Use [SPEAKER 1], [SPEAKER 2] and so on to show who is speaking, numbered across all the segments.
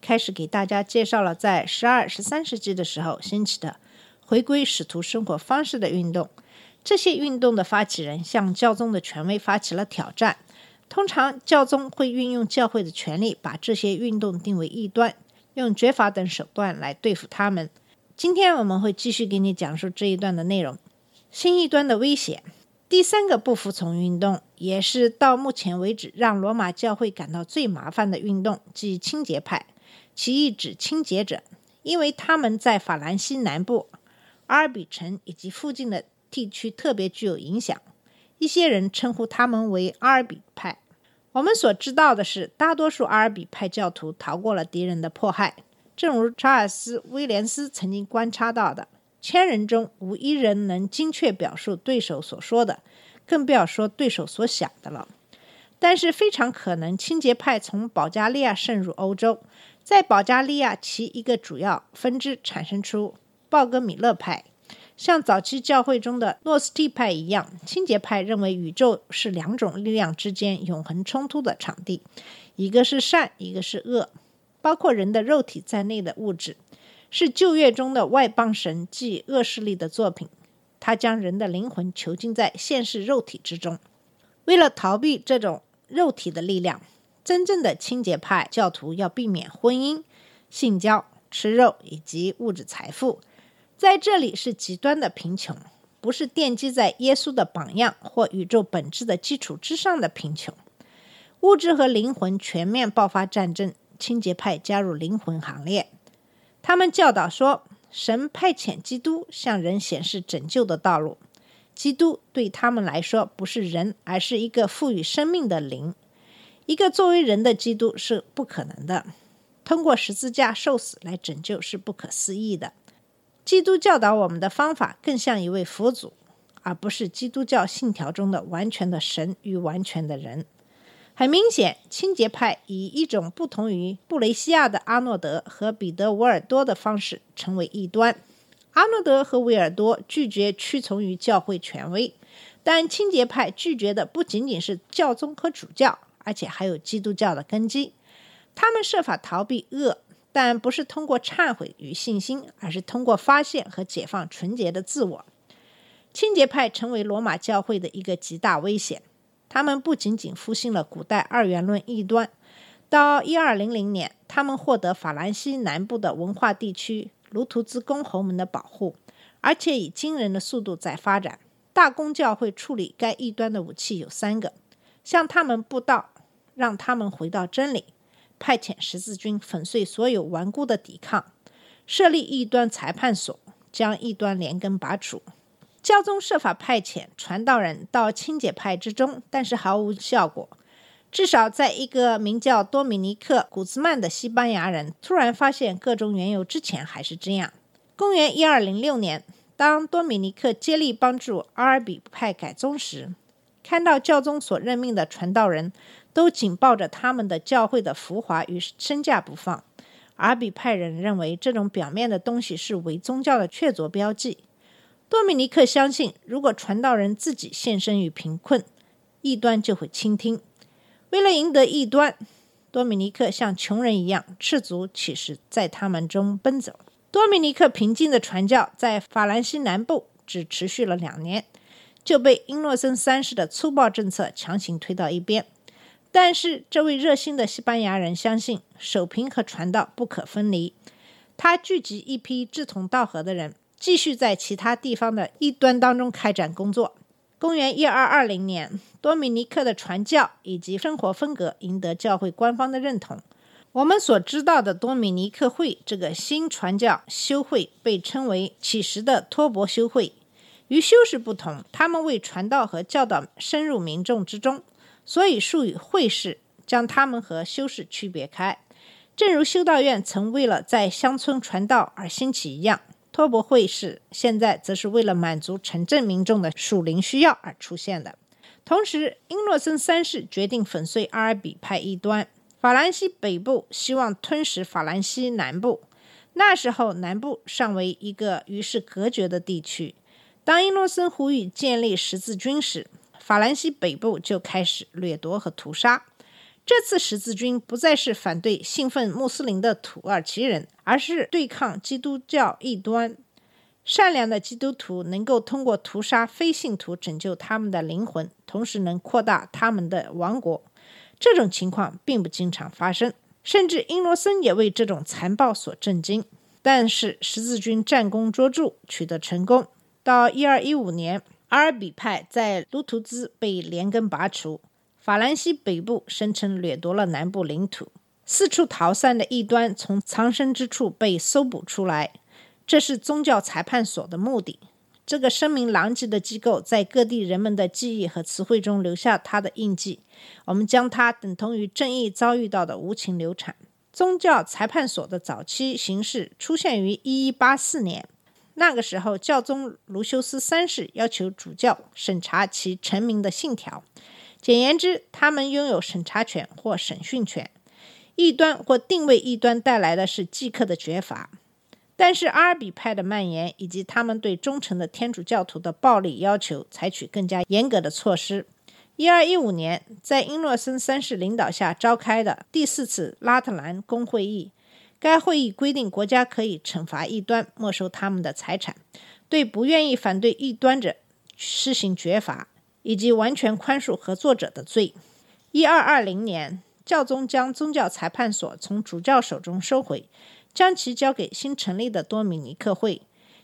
[SPEAKER 1] 开始给大家介绍了在十二、十三世纪的时候兴起的回归使徒生活方式的运动。这些运动的发起人向教宗的权威发起了挑战。通常教宗会运用教会的权力，把这些运动定为异端，用绝法等手段来对付他们。今天我们会继续给你讲述这一段的内容。新异端的威胁。第三个不服从运动，也是到目前为止让罗马教会感到最麻烦的运动，即清洁派。其意指清洁者，因为他们在法兰西南部、阿尔比城以及附近的地区特别具有影响。一些人称呼他们为阿尔比派。我们所知道的是，大多数阿尔比派教徒逃过了敌人的迫害，正如查尔斯·威廉斯曾经观察到的。千人中无一人能精确表述对手所说的，更不要说对手所想的了。但是非常可能，清洁派从保加利亚渗入欧洲，在保加利亚其一个主要分支产生出鲍格米勒派。像早期教会中的诺斯替派一样，清洁派认为宇宙是两种力量之间永恒冲突的场地，一个是善，一个是恶，包括人的肉体在内的物质。是旧约中的外邦神即恶势力的作品，他将人的灵魂囚禁在现世肉体之中。为了逃避这种肉体的力量，真正的清洁派教徒要避免婚姻、性交、吃肉以及物质财富。在这里是极端的贫穷，不是奠基在耶稣的榜样或宇宙本质的基础之上的贫穷。物质和灵魂全面爆发战争，清洁派加入灵魂行列。他们教导说，神派遣基督向人显示拯救的道路。基督对他们来说不是人，而是一个赋予生命的灵。一个作为人的基督是不可能的。通过十字架受死来拯救是不可思议的。基督教导我们的方法更像一位佛祖，而不是基督教信条中的完全的神与完全的人。很明显，清洁派以一种不同于布雷西亚的阿诺德和彼得·维尔多的方式成为异端。阿诺德和维尔多拒绝屈从于教会权威，但清洁派拒绝的不仅仅是教宗和主教，而且还有基督教的根基。他们设法逃避恶，但不是通过忏悔与信心，而是通过发现和解放纯洁的自我。清洁派成为罗马教会的一个极大危险。他们不仅仅复兴了古代二元论异端，到一二零零年，他们获得法兰西南部的文化地区卢图兹公侯们的保护，而且以惊人的速度在发展。大公教会处理该异端的武器有三个：向他们布道，让他们回到真理；派遣十字军粉碎所有顽固的抵抗；设立异端裁判所，将异端连根拔除。教宗设法派遣传道人到清洁派之中，但是毫无效果。至少在一个名叫多米尼克·古兹曼的西班牙人突然发现各种缘由之前还是这样。公元一二零六年，当多米尼克接力帮助阿尔比派改宗时，看到教宗所任命的传道人都紧抱着他们的教会的浮华与身价不放，阿比派人认为这种表面的东西是伪宗教的确凿标记。多米尼克相信，如果传道人自己献身于贫困，异端就会倾听。为了赢得异端，多米尼克像穷人一样赤足岂是在他们中奔走。多米尼克平静的传教在法兰西南部只持续了两年，就被英诺森三世的粗暴政策强行推到一边。但是，这位热心的西班牙人相信守贫和传道不可分离。他聚集一批志同道合的人。继续在其他地方的异端当中开展工作。公元一二二零年，多米尼克的传教以及生活风格赢得教会官方的认同。我们所知道的多米尼克会这个新传教修会被称为启实的托钵修会。与修士不同，他们为传道和教导深入民众之中，所以术语会士将他们和修士区别开。正如修道院曾为了在乡村传道而兴起一样，托钵会士现在则是为了满足城镇民众的属灵需要而出现的。同时，英诺森三世决定粉碎阿尔比派异端。法兰西北部希望吞噬法兰西南部，那时候南部尚为一个与世隔绝的地区。当英诺森呼吁建立十字军时，法兰西北部就开始掠夺和屠杀。这次十字军不再是反对信奉穆斯林的土耳其人，而是对抗基督教异端。善良的基督徒能够通过屠杀非信徒拯救他们的灵魂，同时能扩大他们的王国。这种情况并不经常发生，甚至英罗森也为这种残暴所震惊。但是十字军战功卓著，取得成功。到一二一五年，阿尔比派在卢图兹被连根拔除，法兰西北部声称掠夺了南部领土，四处逃散的异端从藏身之处被搜捕出来。这是宗教裁判所的目的。这个声名狼藉的机构在各地人们的记忆和词汇中留下它的印记。我们将它等同于正义遭遇到的无情流产。宗教裁判所的早期形式出现于1184年，那个时候教宗卢修斯三世要求主教审查其臣民的信条。简言之，他们拥有审查权或审讯权。异端或定位异端带来的是即刻的绝罚。但是阿尔比派的蔓延以及他们对忠诚的天主教徒的暴力要求，采取更加严格的措施。一二一五年，在英诺森三世领导下召开的第四次拉特兰公会议，该会议规定国家可以惩罚异端，没收他们的财产，对不愿意反对异端者施行绝罚，以及完全宽恕合作者的罪。一二二零年，教宗将宗教裁判所从主教手中收回。将其交给新成立的多米尼克会。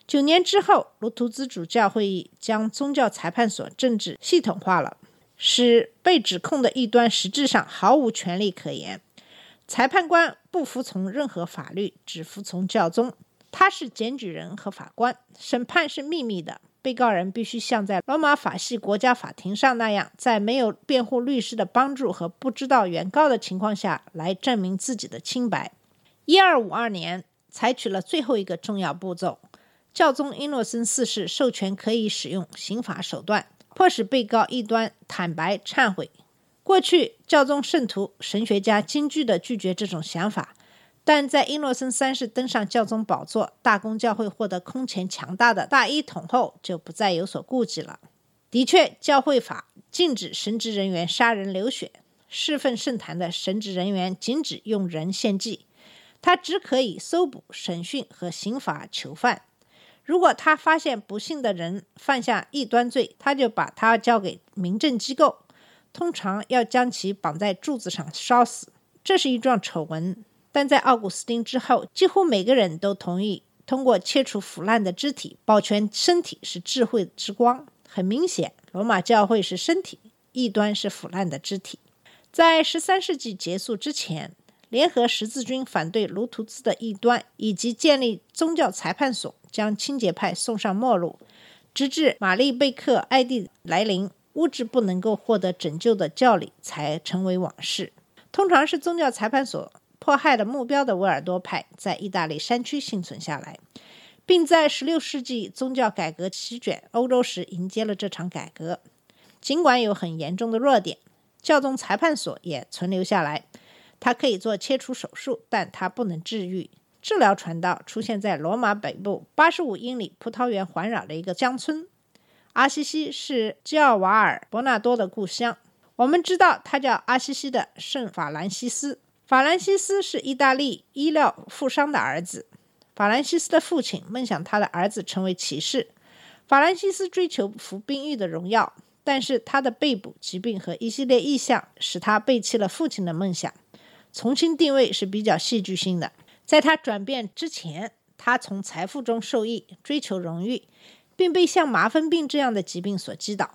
[SPEAKER 1] 九年之后，卢图兹主教会议将宗教裁判所政治系统化了，使被指控的异端实质上毫无权利可言。裁判官不服从任何法律，只服从教宗。他是检举人和法官，审判是秘密的。被告人必须像在罗马法系国家法庭上那样，在没有辩护律师的帮助和不知道原告的情况下来证明自己的清白。一二五二年，采取了最后一个重要步骤。教宗英诺森四世授权可以使用刑法手段，迫使被告一端坦白忏悔。过去，教宗圣徒、神学家惊惧地拒绝这种想法，但在英诺森三世登上教宗宝座，大公教会获得空前强大的大一统后，就不再有所顾忌了。的确，教会法禁止神职人员杀人流血，侍奉圣坛的神职人员禁止用人献祭。他只可以搜捕、审讯和刑罚囚犯。如果他发现不幸的人犯下异端罪，他就把他交给民政机构，通常要将其绑在柱子上烧死。这是一桩丑闻，但在奥古斯丁之后，几乎每个人都同意，通过切除腐烂的肢体保全身体是智慧之光。很明显，罗马教会是身体，异端是腐烂的肢体。在十三世纪结束之前。联合十字军反对卢图兹的异端，以及建立宗教裁判所，将清洁派送上末路，直至玛丽贝克艾蒂来临，物质不能够获得拯救的教理才成为往事。通常是宗教裁判所迫害的目标的维尔多派，在意大利山区幸存下来，并在16世纪宗教改革席卷欧洲时迎接了这场改革。尽管有很严重的弱点，教宗裁判所也存留下来。它可以做切除手术，但它不能治愈。治疗传道出现在罗马北部八十五英里葡萄园环绕的一个乡村。阿西西是基奥瓦尔·伯纳多的故乡。我们知道他叫阿西西的圣法兰西斯。法兰西斯是意大利医疗富商的儿子。法兰西斯的父亲梦想他的儿子成为骑士。法兰西斯追求服兵役的荣耀，但是他的被捕、疾病和一系列异象使他背弃了父亲的梦想。重新定位是比较戏剧性的。在他转变之前，他从财富中受益，追求荣誉，并被像麻风病这样的疾病所击倒。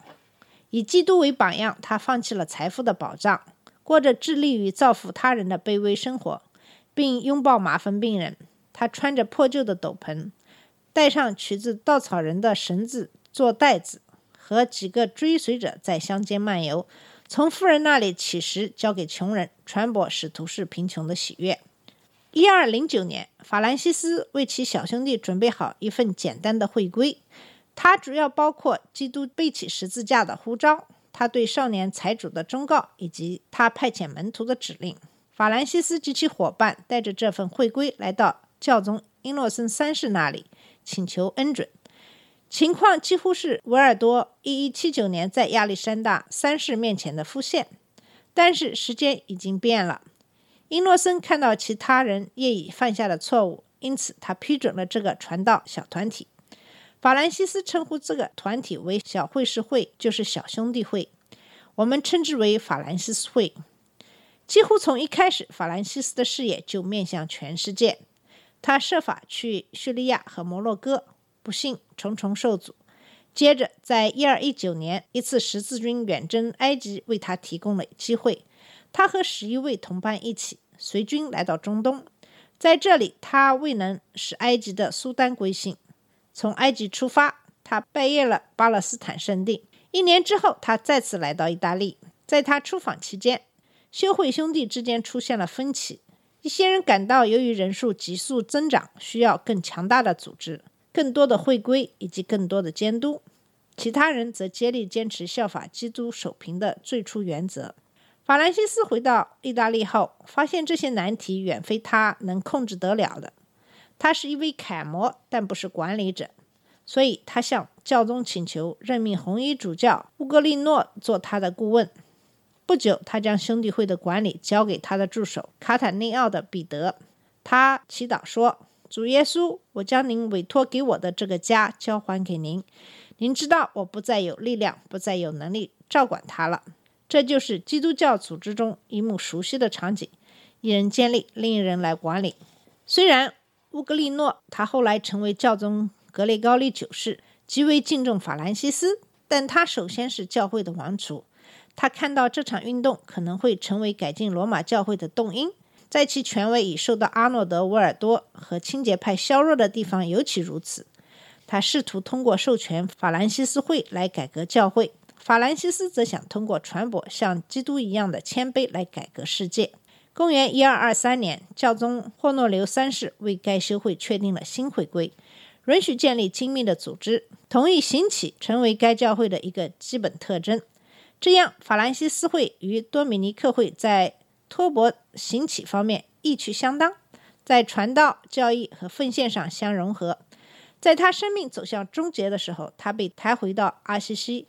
[SPEAKER 1] 以基督为榜样，他放弃了财富的保障，过着致力于造福他人的卑微生活，并拥抱麻风病人。他穿着破旧的斗篷，带上取自稻草人的绳子做袋子，和几个追随者在乡间漫游。从富人那里乞食，交给穷人，传播使徒是贫穷的喜悦。一二零九年，法兰西斯为其小兄弟准备好一份简单的会规，它主要包括基督背起十字架的呼召，他对少年财主的忠告，以及他派遣门徒的指令。法兰西斯及其伙伴带着这份会规来到教宗英诺森三世那里，请求恩准。情况几乎是维尔多一一七九年在亚历山大三世面前的复现，但是时间已经变了。英诺森看到其他人业已犯下的错误，因此他批准了这个传道小团体。法兰西斯称呼这个团体为小会士会，就是小兄弟会。我们称之为法兰西斯会。几乎从一开始，法兰西斯的视野就面向全世界。他设法去叙利亚和摩洛哥，不幸重重受阻。接着，在一二一九年，一次十字军远征埃及为他提供了机会。他和十一位同伴一起随军来到中东，在这里，他未能使埃及的苏丹归信。从埃及出发，他拜谒了巴勒斯坦圣地。一年之后，他再次来到意大利。在他出访期间，修会兄弟之间出现了分歧。一些人感到，由于人数急速增长，需要更强大的组织、更多的会规以及更多的监督；其他人则竭力坚持效法基督守平的最初原则。法兰西斯回到意大利后，发现这些难题远非他能控制得了的。他是一位楷模，但不是管理者，所以他向教宗请求任命红衣主教乌格利诺做他的顾问。不久，他将兄弟会的管理交给他的助手卡塔内奥的彼得。他祈祷说：“主耶稣，我将您委托给我的这个家交还给您。您知道，我不再有力量，不再有能力照管他了。”这就是基督教组织中一幕熟悉的场景：一人建立，另一人来管理。虽然乌格利诺他后来成为教宗格雷高利九世，极为敬重法兰西斯，但他首先是教会的王储。他看到这场运动可能会成为改进罗马教会的动因，在其权威已受到阿诺德·维尔多和清洁派削弱的地方尤其如此。他试图通过授权法兰西斯会来改革教会。法兰西斯则想通过传播像基督一样的谦卑来改革世界。公元一二二三年，教宗霍诺留三世为该修会确定了新会规，允许建立精密的组织，同意行乞成为该教会的一个基本特征。这样，法兰西斯会与多米尼克会在托钵行乞方面异曲相当，在传道、教义和奉献上相融合。在他生命走向终结的时候，他被抬回到阿西西。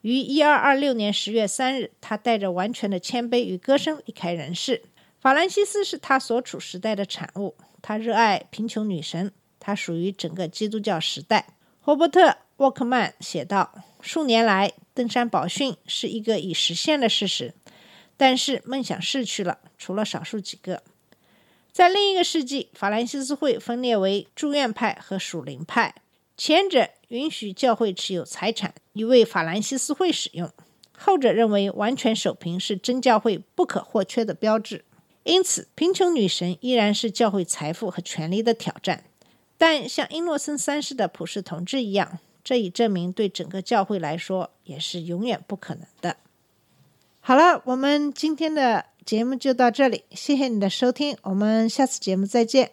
[SPEAKER 1] 于一二二六年十月三日，他带着完全的谦卑与歌声离开人世。法兰西斯是他所处时代的产物，他热爱贫穷女神，他属于整个基督教时代。霍伯特·沃克曼写道：“数年来，登山宝训是一个已实现的事实，但是梦想逝去了，除了少数几个。在另一个世纪，法兰西斯会分裂为住院派和属灵派。”前者允许教会持有财产以为法兰西斯会使用，后者认为完全守平是真教会不可或缺的标志。因此，贫穷女神依然是教会财富和权力的挑战。但像英诺森三世的普世统治一样，这已证明对整个教会来说也是永远不可能的。好了，我们今天的节目就到这里，谢谢你的收听，我们下次节目再见。